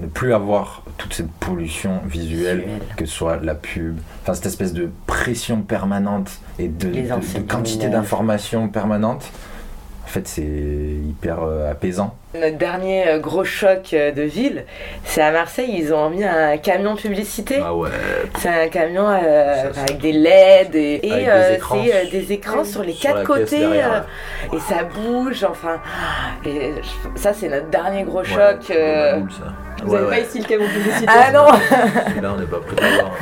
ne plus avoir toute cette pollution visuelle, Visuelle. que ce soit la pub, enfin cette espèce de pression permanente et de, de- quantité d'informations permanentes. En fait, c'est hyper euh, apaisant. Notre dernier euh, gros choc euh, de ville, c'est à Marseille, ils ont mis un camion publicité. Ah ouais. C'est un camion euh, Ça, avec des LED et, des euh, écrans c'est euh, des écrans sur les sur quatre côtés derrière. euh, et ça bouge. Enfin, et ça c'est notre dernier gros Ouais, choc. c'est euh. ma boule, ça. Vous Ouais, avez ouais. pas ici le camion publicitaire Ah non Celui-là, on n'est pas prêt d'avoir.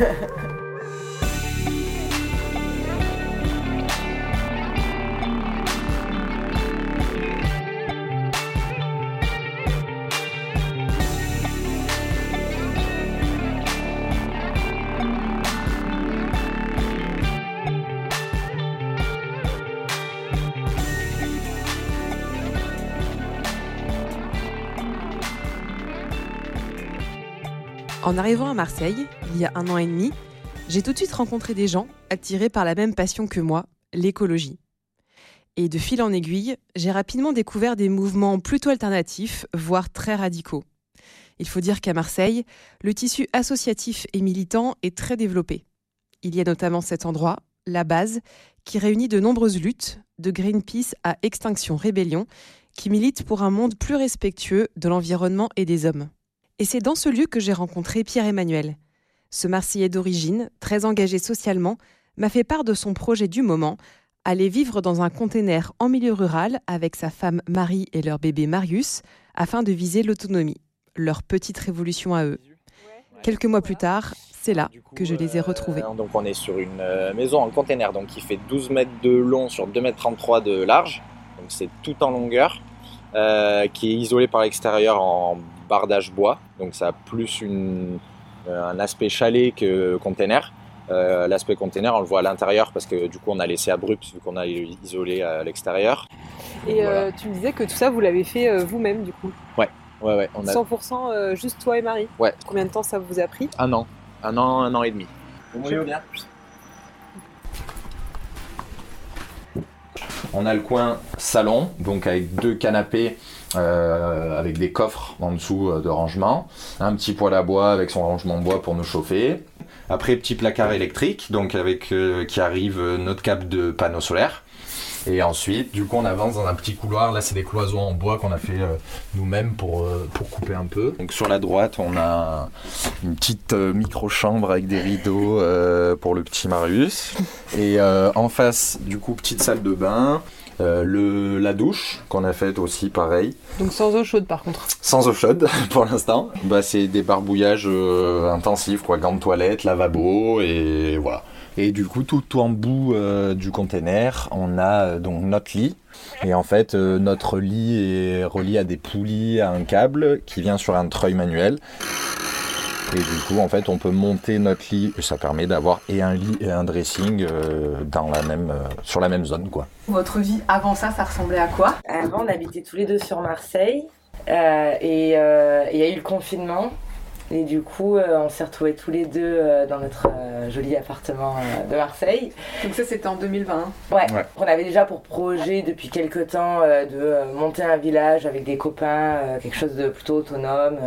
En arrivant à Marseille, il y a un an et demi, j'ai tout de suite rencontré des gens attirés par la même passion que moi, l'écologie. Et de fil en aiguille, j'ai rapidement découvert des mouvements plutôt alternatifs, voire très radicaux. Il faut dire qu'à Marseille, le tissu associatif et militant est très développé. Il y a notamment cet endroit, la base, qui réunit de nombreuses luttes, de Greenpeace à Extinction Rébellion, qui militent pour un monde plus respectueux de l'environnement et des hommes. Et c'est dans ce lieu que j'ai rencontré Pierre-Emmanuel. Ce Marseillais d'origine, très engagé socialement, m'a fait part de son projet du moment, aller vivre dans un container en milieu rural avec sa femme Marie et leur bébé Marius, afin de viser l'autonomie, leur petite révolution à eux. Quelques mois plus tard, c'est là coup, que je les ai euh, retrouvés. donc on est sur une euh, maison en container donc qui fait 12 mètres de long sur 2 mètres 33 de large. Donc c'est tout en longueur, euh, qui est isolé par l'extérieur en bardage bois. Donc ça a plus une, euh, un aspect chalet que container. Euh, L'aspect container, on le voit à l'intérieur parce que du coup on a laissé abrupt vu qu'on a isolé à l'extérieur. Et Voilà. euh, tu me disais que tout ça, vous l'avez fait euh, vous-même du coup. Ouais, ouais, on a 100% euh, juste toi et Marie. Ouais. Combien de temps ça vous a pris? Un an, un an, un an et demi. On a le coin salon, donc avec deux canapés euh, avec des coffres en dessous euh, de rangement, un petit poêle à bois avec son rangement bois pour nous chauffer. Après, petit placard électrique, donc avec euh, qui arrive notre câble de panneau solaire. Et ensuite, du coup, on avance dans un petit couloir. Là, c'est des cloisons en bois qu'on a fait euh, nous-mêmes pour, euh, pour couper un peu. Donc sur la droite, on a une petite euh, micro-chambre avec des rideaux euh, pour le petit Marius. Et euh, en face, du coup, petite salle de bain. Euh, le, la douche qu'on a faite aussi pareil, Donc sans eau chaude par contre. sans eau chaude pour l'instant. Bah, c'est des barbouillages euh, intensifs, quoi, gants de toilette, lavabo et voilà. Et du coup, tout, tout en bout euh, du container, on a euh, donc notre lit. Et en fait, euh, notre lit est relié à des poulies, à un câble qui vient sur un treuil manuel. Et du coup, en fait, on peut monter notre lit et ça permet d'avoir et un lit et un dressing euh, dans la même, euh, sur la même zone, quoi. Votre vie avant ça, ça ressemblait à quoi? Avant, on habitait tous les deux sur Marseille euh, et euh, il y a eu le confinement. Et du coup, euh, on s'est retrouvés tous les deux euh, dans notre euh, joli appartement euh, de Marseille. Donc ça c'était en 2020. hein. Ouais. Ouais. On avait déjà pour projet depuis quelques temps euh, de monter un village avec des copains, euh, quelque chose de plutôt autonome.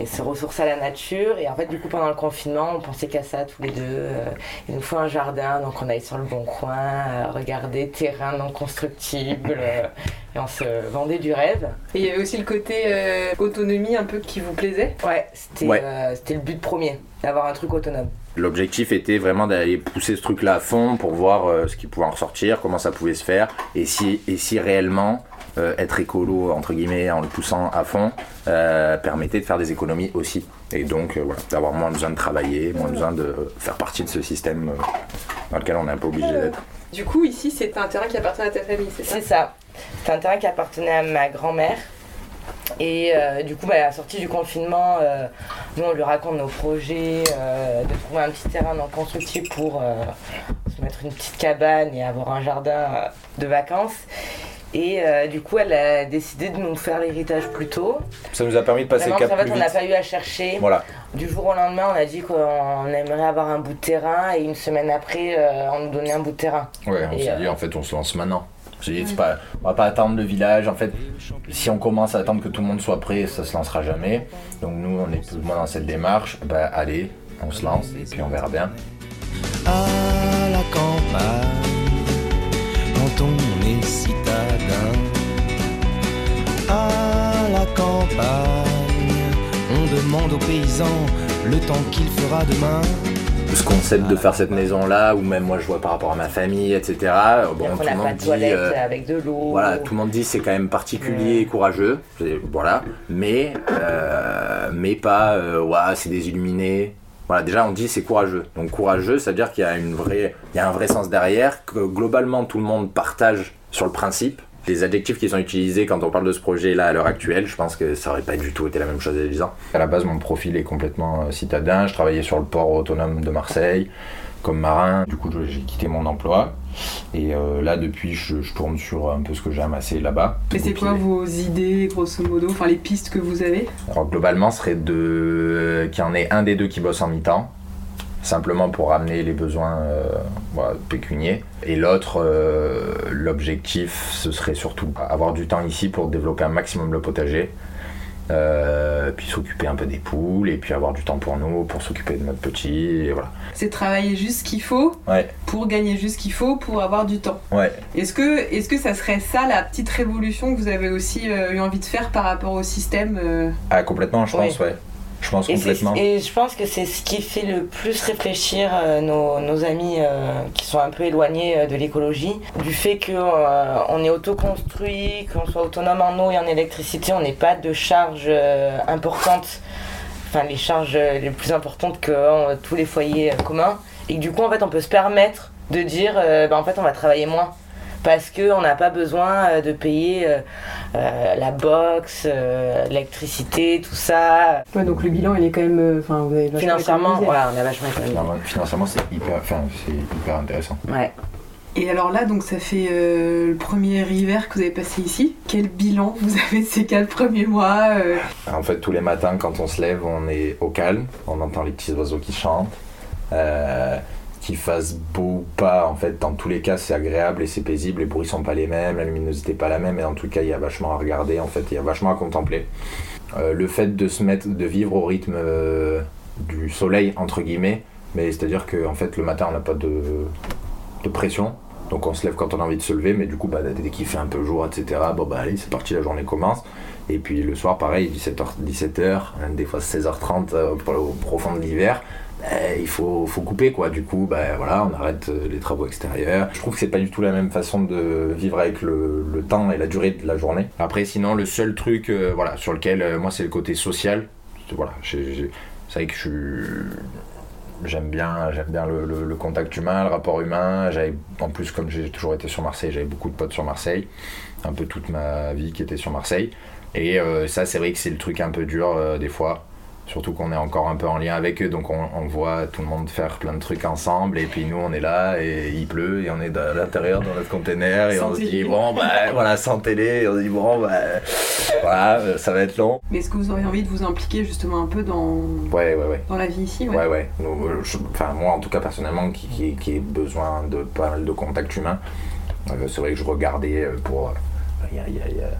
Et se ressourcer à la nature. Et en fait, du coup, pendant le confinement, on pensait qu'à ça tous les deux. euh, il nous faut un jardin, donc on allait sur le bon coin, euh, regarder terrain non constructible. euh, et on se vendait du rêve. Et il y avait aussi le côté euh, autonomie un peu qui vous plaisait? Ouais, c'était Ouais. euh, le but premier, d'avoir un truc autonome. L'objectif était vraiment d'aller pousser ce truc-là à fond pour voir euh, ce qui pouvait en ressortir, comment ça pouvait se faire, et si, et si réellement euh, être écolo, entre guillemets, en le poussant à fond, euh, permettait de faire des économies aussi. Et donc, euh, voilà, d'avoir moins besoin de travailler, moins besoin de faire partie de ce système dans lequel on est un peu obligé d'être. Du coup ici c'était un terrain qui appartenait à ta famille, c'est ça? C'est ça. C'est un terrain qui appartenait à ma grand-mère. Et euh, du coup, bah, à la sortie du confinement, euh, nous on lui raconte nos projets euh, de trouver un petit terrain non constructible pour euh, se mettre une petite cabane et avoir un jardin euh, de vacances. Et euh, du coup, elle a décidé de nous faire l'héritage plus tôt. Ça nous a permis de passer Vraiment, le cap en fait, plus on n'a pas eu à chercher. Voilà, Du jour au lendemain, on a dit qu'on aimerait avoir un bout de terrain et une semaine après, euh, on nous donnait un bout de terrain. ouais, on s'est euh, dit en fait on se lance maintenant. On s'est dit, pas, on va pas attendre le village. En fait, si on commence à attendre que tout le monde soit prêt, ça se lancera jamais. Donc nous, on est plus ou moins dans cette démarche. Bah allez, on se lance et puis on verra bien. à la campagne, À la campagne, on demande aux paysans le temps qu'il fera demain. Ce concept de faire cette maison-là, ou même moi je vois par rapport à ma famille, etc. Bon, on tout le monde de dit, toilette euh, avec de l'eau. Voilà, tout le monde dit c'est quand même particulier et courageux, voilà, mais euh, mais pas euh, ouah, c'est des illuminés. Voilà, déjà on dit c'est courageux. Donc courageux, ça veut dire qu'il y a une vraie, il y a un vrai sens derrière que globalement tout le monde partage sur le principe. Les adjectifs qui sont utilisés quand on parle de ce projet-là à l'heure actuelle, je pense que ça aurait pas du tout été la même chose il y a 10 ans. À la base, mon profil est complètement euh, citadin. Je travaillais sur le port autonome de Marseille comme marin. Du coup, j'ai quitté mon emploi. Et euh, là, depuis, je, je tourne sur un peu ce que j'ai amassé là-bas. Et c'est quoi vos idées, grosso modo, enfin les pistes que vous avez? Alors globalement, ce serait de qu'il y en ait un des deux qui bosse en mi-temps, simplement pour ramener les besoins euh, voilà, pécuniers. Et l'autre, euh, l'objectif, ce serait surtout avoir du temps ici pour développer un maximum le potager. Euh, puis s'occuper un peu des poules et puis avoir du temps pour nous pour s'occuper de notre petit et voilà C'est travailler juste ce qu'il faut ouais pour gagner juste ce qu'il faut pour avoir du temps. ouais Est-ce que, est que ça serait ça la petite révolution que vous avez aussi euh, eu envie de faire par rapport au système ah complètement je pense ouais je pense Et, complètement. et je pense que c'est ce qui fait le plus réfléchir euh, nos, nos amis euh, qui sont un peu éloignés euh, de l'écologie, du fait qu'on est autoconstruit, qu'on soit autonome en eau et en électricité, on n'est pas de charges importantes, enfin les charges les plus importantes que tous les foyers communs, et que du coup en fait on peut se permettre de dire bah, en fait on va travailler moins. Parce qu'on n'a pas besoin euh, de payer euh, euh, la box, euh, l'électricité, tout ça. Ouais, donc le bilan il est quand même. euh, Enfin, vous avez vachement Financièrement, voilà, on a vachement économisé. Financièrement- financièrement c'est hyper enfin, hyper intéressant Ouais. Et alors là, donc ça fait euh, le premier hiver que vous avez passé ici. Quel bilan vous avez de ces quatre premiers mois euh En fait, tous les matins, quand on se lève, on est au calme, on entend les petits oiseaux qui chantent. Euh, qu'il fasse beau ou pas, en fait, dans tous les cas, c'est agréable et c'est paisible. Les bruits sont pas les mêmes, la luminosité pas la même, et dans tout cas, il y a vachement à regarder, en fait, il y a vachement à contempler. Euh, le fait de se mettre, de vivre au rythme euh, du soleil, entre guillemets, mais c'est-à-dire que en fait, le matin, on n'a pas de, pression. Donc on se lève quand on a envie de se lever, mais du coup, bah, dès qu'il fait un peu jour, etc., bon bah allez, c'est parti, la journée commence. Et puis le soir, pareil, 17h, 17h, hein, des fois 16h30 euh, pour le- au profond de l'hiver. Euh, il faut, couper quoi. Du coup, bah, voilà, on arrête euh, les travaux extérieurs. Je trouve que c'est pas du tout la même façon de vivre avec le, temps et la durée de la journée. Après, sinon, le seul truc, euh, voilà, sur lequel euh, moi c'est le côté social. C'est vrai que j'aime bien, le, contact humain, le rapport humain. En plus, comme j'ai toujours été sur Marseille, j'avais beaucoup de potes sur Marseille, un peu toute ma vie qui était sur Marseille. Et ça, c'est vrai que c'est le truc un peu dur des fois. Surtout qu'on est encore un peu en lien avec eux, donc on, on voit tout le monde faire plein de trucs ensemble, et puis nous on est là, et il pleut, et on est à l'intérieur dans notre container, et Sans on se dit, bon, bah voilà, sans télé, et on se dit, bon, bah voilà, ça va être long. Mais est-ce que vous auriez envie de vous impliquer justement un peu dans, Ouais, ouais, ouais. dans la vie ici Ouais, ouais. Euh, Enfin, moi, en tout cas, personnellement, qui, qui, qui ai besoin de pas mal de contacts humains, euh, c'est vrai que je regardais pour. Il y a, il y a- il y a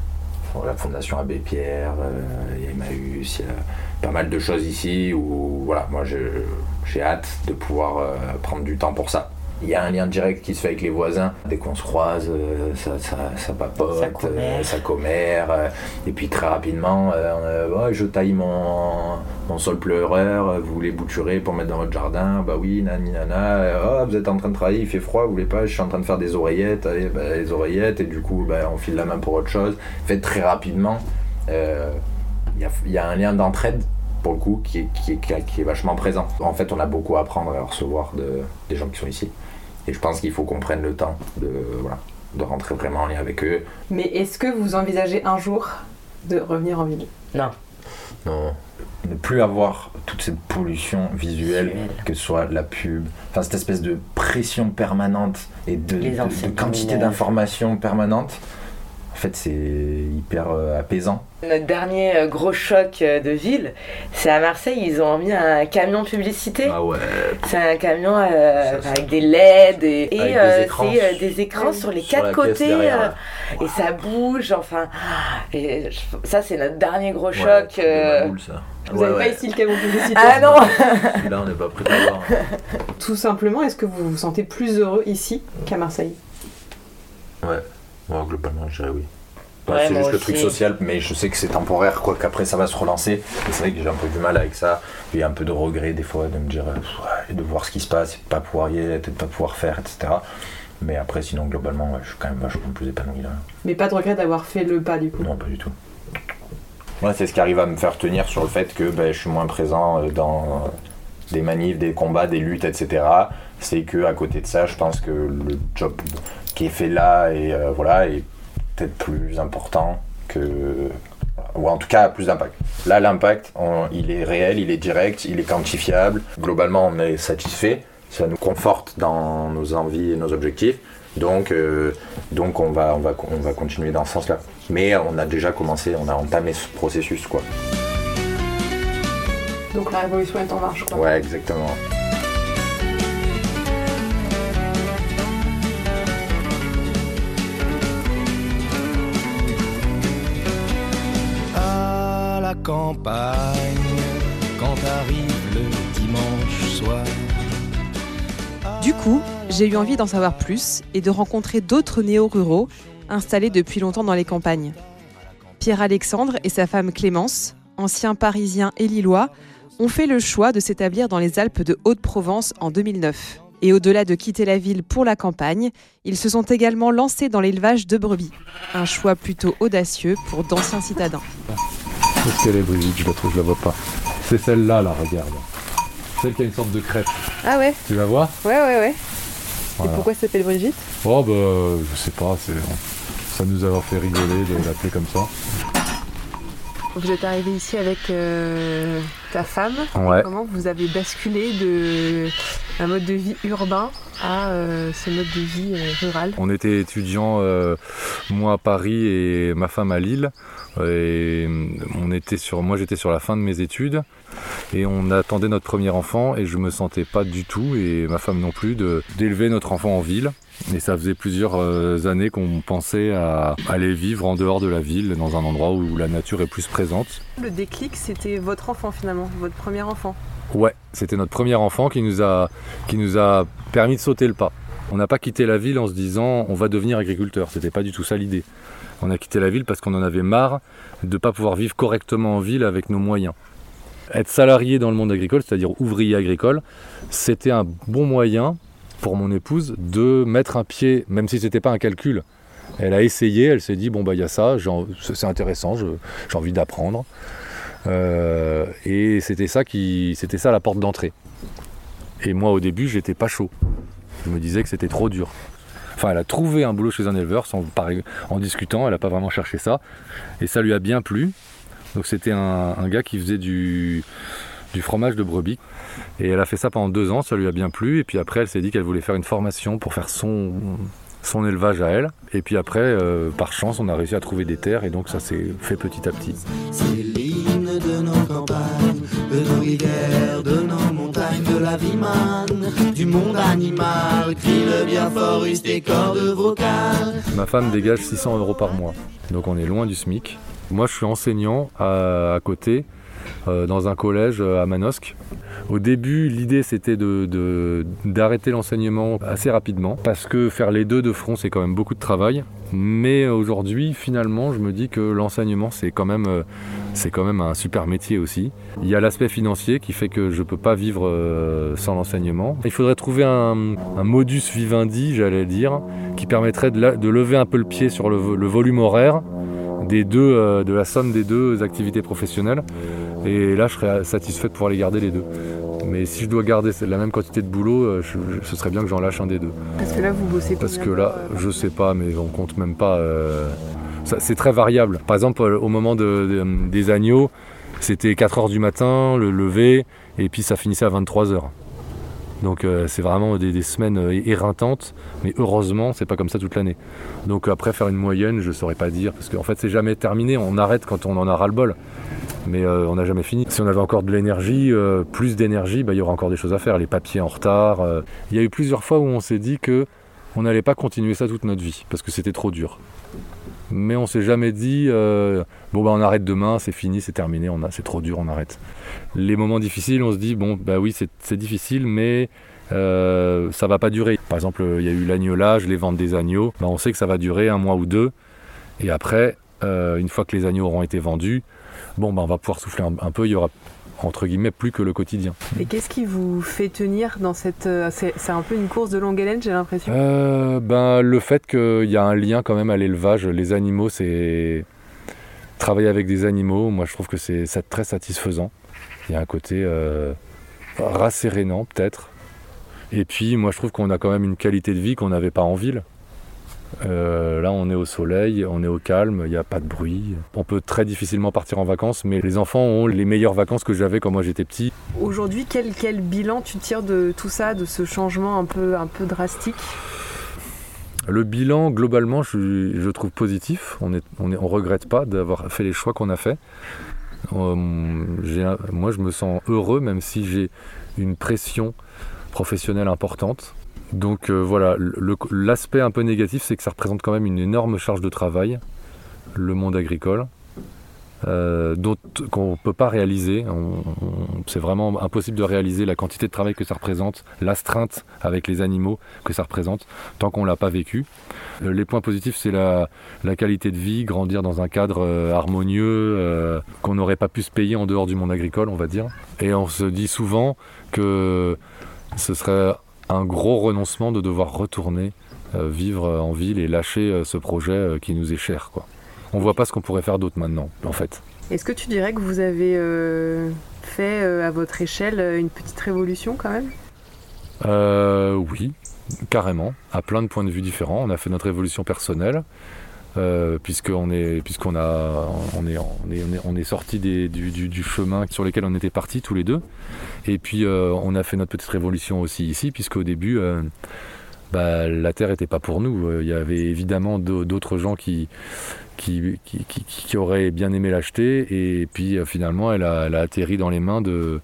pour la Fondation Abbé Pierre, euh, il y a Emmaüs, il y a pas mal de choses ici où, voilà, moi, j'ai hâte de pouvoir euh, prendre du temps pour ça. Il y a un lien direct qui se fait avec les voisins. Dès qu'on se croise, euh, ça, ça, ça papote, Ça commère. euh, ça commère. et puis très rapidement, je taille mon, mon sol pleureur, vous voulez bouturer pour mettre dans votre jardin? Bah oui, nani nana. Oh, vous êtes en train de travailler, il fait froid, vous voulez pas Je suis en train de faire des oreillettes. Allez, bah, les oreillettes. Et du coup, bah, on file la main pour autre chose. Fait très rapidement, euh, il y, a, il y a un lien d'entraide pour le coup qui est, qui, est, qui est- qui est vachement présent. En fait, on a beaucoup à apprendre et à recevoir de, des gens qui sont ici. Et je pense qu'il faut qu'on prenne le temps de, voilà, de rentrer vraiment en lien avec eux. Mais est-ce que vous envisagez un jour de revenir en ville? Non. Non. Ne plus avoir toute cette pollution visuelle, Visuelle. que ce soit la pub, enfin cette espèce de pression permanente et de, de- quantité d'informations permanentes. Fait, c'est hyper euh, apaisant. Notre dernier euh, gros choc euh, de ville, c'est à Marseille, ils ont mis un camion publicité. Ah ouais. C'est un camion euh, avec des LED et, des euh, écrans. c'est euh, des écrans sur les Sur quatre côtés derrière, et ça bouge. Enfin, et je- ça c'est notre dernier gros Ouais, choc. de euh. ça. Vous Ouais, n'avez ouais. pas ici le camion publicitaire Ah non Là, on n'est pas prêt d'avoir. Tout simplement, est-ce que vous vous sentez plus heureux ici qu'à Marseille? Ouais, ouais globalement, je dirais oui. Ouais, c'est moi juste le truc social, mais je sais que c'est temporaire, quoi, qu'après ça va se relancer. Et c'est vrai que j'ai un peu du mal avec ça. Puis un peu de regret des fois de me dire, euh, de voir ce qui se passe, et de pas pouvoir y être, de pas pouvoir faire, etc. Mais après, sinon, globalement, ouais, je suis quand même vachement plus épanoui là. Mais pas de regret d'avoir fait le pas du coup. Non, pas du tout. Ouais, c'est ce qui arrive à me faire tenir sur le fait que ben, je suis moins présent euh, dans des manifs, des combats, des luttes, etc. C'est que à côté de ça, je pense que le job qui est fait là et euh, voilà est peut-être plus important que ou en tout cas plus d'impact. Là, l'impact, il est réel, il est direct, il est quantifiable. Globalement, on est satisfait. Ça nous conforte dans nos envies et nos objectifs. Donc, euh, donc on, va, on, va, on va continuer dans ce sens-là. Mais on a déjà commencé, on a entamé ce processus, quoi. Donc la révolution est en marche quoi. Ouais, exactement. Du coup, j'ai eu envie d'en savoir plus et de rencontrer d'autres néo-ruraux installés depuis longtemps dans les campagnes. Pierre-Alexandre et sa femme Clémence, anciens parisiens et lillois, ont fait le choix de s'établir dans les Alpes de Haute-Provence en 2009. Et au-delà de quitter la ville pour la campagne, ils se sont également lancés dans l'élevage de brebis. Un choix plutôt audacieux pour d'anciens citadins. Est-ce qu'elle est Brigitte Je la trouve, je la vois pas. C'est celle-là, là, regarde. Celle qui a une sorte de crête. Ah ouais, Tu la vois? Ouais, ouais, ouais. Voilà. Et pourquoi ça s'appelle Brigitte? Oh, bah, je sais pas, c'est... ça nous a fait rigoler de l'appeler comme ça. Vous êtes arrivé ici avec euh, ta femme. Ouais. Comment vous avez basculé de un mode de vie urbain à euh, ce mode de vie euh, rural? On était étudiants, moi à Paris et ma femme à Lille. Et on était sur, moi j'étais sur la fin de mes études et on attendait notre premier enfant et je me sentais pas du tout et ma femme non plus d'élever notre enfant en ville. Et ça faisait plusieurs euh, années qu'on pensait à aller vivre en dehors de la ville, dans un endroit où la nature est plus présente. Le déclic, c'était votre enfant finalement, votre premier enfant. Ouais, c'était notre premier enfant qui nous a, qui nous a permis de sauter le pas. On n'a pas quitté la ville en se disant on va devenir agriculteur. C'était pas du tout ça l'idée. On a quitté la ville parce qu'on en avait marre de ne pas pouvoir vivre correctement en ville avec nos moyens. Être salarié dans le monde agricole, c'est-à-dire ouvrier agricole, c'était un bon moyen pour mon épouse de mettre un pied, même si c'était pas un calcul. Elle a essayé, elle s'est dit bon bah il y a ça, c'est intéressant, j'ai envie d'apprendre. Euh, et c'était ça qui, c'était ça la porte d'entrée. Et moi au début j'étais pas chaud. Je me disais que c'était trop dur. Enfin, elle a trouvé un boulot chez un éleveur sans, en discutant, elle n'a pas vraiment cherché ça. Et ça lui a bien plu. Donc c'était un gars qui faisait du, du fromage de brebis. Et elle a fait ça pendant deux ans, ça lui a bien plu. Et puis après, elle s'est dit qu'elle voulait faire une formation pour faire son, son élevage à elle. Et puis après, euh, par chance, on a réussi à trouver des terres. Et donc ça s'est fait petit à petit. C'est l'hymne de nos campagnes, de nos rivières, de nos montagnes, de la vie manne, du monde animal, crie le bien fort, use tes cordes vocales. Ma femme dégage 600 euros par mois, donc on est loin du SMIC. Moi, je suis enseignant à, à côté, dans un collège euh, à Manosque. Au début, l'idée c'était d'arrêter l'enseignement assez rapidement, parce que faire les deux de front, c'est quand même beaucoup de travail. Mais aujourd'hui, finalement, je me dis que l'enseignement, c'est quand même, euh, un super métier aussi. Il y a l'aspect financier qui fait que je ne peux pas vivre euh, sans l'enseignement. Il faudrait trouver un, modus vivendi, j'allais dire, qui permettrait de, lever un peu le pied sur le, le volume horaire des deux, euh, de la somme des deux activités professionnelles. Et là, je serais satisfait de pouvoir les garder les deux. Mais si je dois garder la même quantité de boulot, euh, je- je- ce serait bien que j'en lâche un des deux. Parce que là, vous bossez Parce que là, euh, je sais pas, mais on compte même pas. euh, c'est très variable. Par exemple, au moment de- de- des agneaux, c'était 4 heures du matin, le lever, et puis ça finissait à 23 heures. Donc euh, c'est vraiment des, semaines euh, éreintantes, mais heureusement c'est pas comme ça toute l'année. Donc après faire une moyenne, je saurais pas dire, parce qu'en fait c'est jamais terminé, on arrête quand on en a ras le bol. Mais euh, on n'a jamais fini. Si on avait encore de l'énergie, plus d'énergie, bah, il y aura encore des choses à faire. Les papiers en retard. Il y a eu plusieurs fois où on s'est dit que on n'allait pas continuer ça toute notre vie, parce que c'était trop dur. Mais on s'est jamais dit euh, bon bah on arrête demain, c'est fini, c'est terminé, c'est trop dur, on arrête. Les moments difficiles, on se dit bon bah oui c'est, difficile, mais euh, ça va pas durer. Par exemple, il y a eu l'agnolage, les ventes des agneaux. Bah, on sait que ça va durer un mois ou deux, et après, euh, une fois que les agneaux auront été vendus, bon bah on va pouvoir souffler un, un peu. Il y aura entre guillemets plus que le quotidien. Et qu'est-ce qui vous fait tenir dans cette. euh, C'est un peu une course de longue haleine, j'ai l'impression. Euh, ben, le fait qu'il y a un lien quand même à l'élevage, les animaux, c'est travailler avec des animaux. Moi, je trouve que c'est c'est très satisfaisant. Il y a un côté euh, rassérénant peut-être. Et puis, moi, je trouve qu'on a quand même une qualité de vie qu'on n'avait pas en ville. Euh, là, on est au soleil, on est au calme, il n'y a pas de bruit. On peut très difficilement partir en vacances, mais les enfants ont les meilleures vacances que j'avais quand moi j'étais petit. Aujourd'hui, quel, quel bilan tu tires de tout ça, de ce changement un peu, un peu drastique? Le bilan, globalement, je, je trouve positif. On ne on est, on regrette pas d'avoir fait les choix qu'on a fait. Euh, moi, je me sens heureux, même si j'ai une pression professionnelle importante. Donc euh, voilà, l'aspect un peu négatif, c'est que ça représente quand même une énorme charge de travail, le monde agricole, euh, qu'on ne peut pas réaliser. C'est vraiment impossible de réaliser la quantité de travail que ça représente, l'astreinte avec les animaux que ça représente, tant qu'on ne l'a pas vécu. Euh, les points positifs, c'est la, qualité de vie, grandir dans un cadre euh, harmonieux qu'on n'aurait pas pu se payer en dehors du monde agricole, on va dire. Et on se dit souvent que ce serait un gros renoncement de devoir retourner euh, vivre en ville et lâcher euh, ce projet euh, qui nous est cher. Quoi. On voit pas ce qu'on pourrait faire d'autre maintenant, en fait. Est-ce que tu dirais que vous avez euh, fait euh, à votre échelle euh, une petite révolution quand même? Euh, oui, carrément, à plein de points de vue différents. On a fait notre évolution personnelle, euh, puisqu'on est, puisqu'on a, on est, on sorti du, chemin sur lequel on était partis tous les deux. Et puis euh, on a fait notre petite révolution aussi ici, puisqu'au début, euh, bah, la terre n'était pas pour nous. Il y avait évidemment d'au- d'autres gens qui, qui, auraient bien aimé l'acheter, et puis finalement, elle a atterri dans les mains de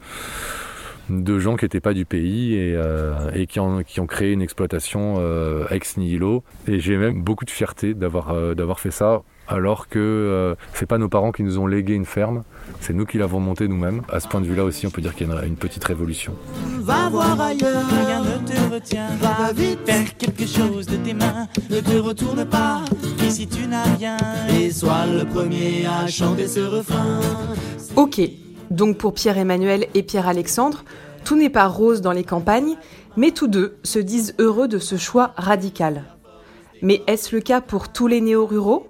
de gens qui n'étaient pas du pays et, euh, et qui, ont, qui ont créé une exploitation euh, ex nihilo. Et j'ai même beaucoup de fierté d'avoir euh, d'avoir fait ça, alors que euh, c'est pas nos parents qui nous ont légué une ferme, c'est nous qui l'avons montée nous-mêmes. À ce point de vue-là aussi, on peut dire qu'il y a une, une petite révolution. Va voir ailleurs, Rien ne te retient. va vite Faire quelque chose de tes mains. ne te retourne pas Ici tu n'as rien. et sois le premier à chanter ce refrain. Ok, donc pour Pierre-Emmanuel et Pierre-Alexandre, tout n'est pas rose dans les campagnes, mais tous deux se disent heureux de ce choix radical. Mais est-ce le cas pour tous les néo-ruraux?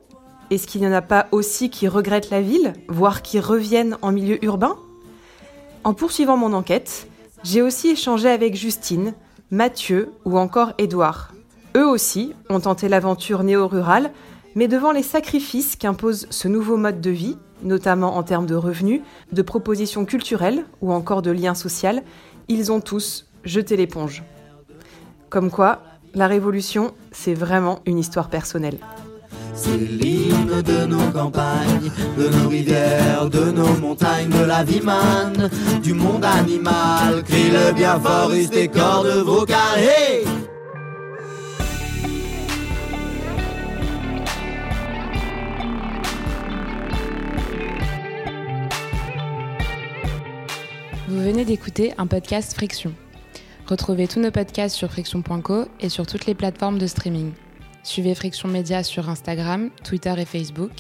Est-ce qu'il n'y en a pas aussi qui regrettent la ville, voire qui reviennent en milieu urbain? En poursuivant mon enquête, j'ai aussi échangé avec Justine, Mathieu ou encore Édouard. Eux aussi ont tenté l'aventure néo-rurale, mais devant les sacrifices qu'impose ce nouveau mode de vie, notamment en termes de revenus, de propositions culturelles ou encore de liens sociaux, ils ont tous jeté l'éponge. Comme quoi, la révolution, c'est vraiment une histoire personnelle. C'est l'hymne de nos campagnes, de nos rivières, de nos montagnes, de la vie manne, du monde animal. Crie le bien fort, tes cordes vocales. Hey! Venez d'écouter un podcast Friction. Retrouvez tous nos podcasts sur friction.co et sur toutes les plateformes de streaming. Suivez Friction Média sur Instagram, Twitter et Facebook.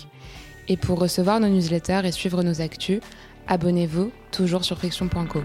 Et pour recevoir nos newsletters et suivre nos actus, abonnez-vous toujours sur friction.co.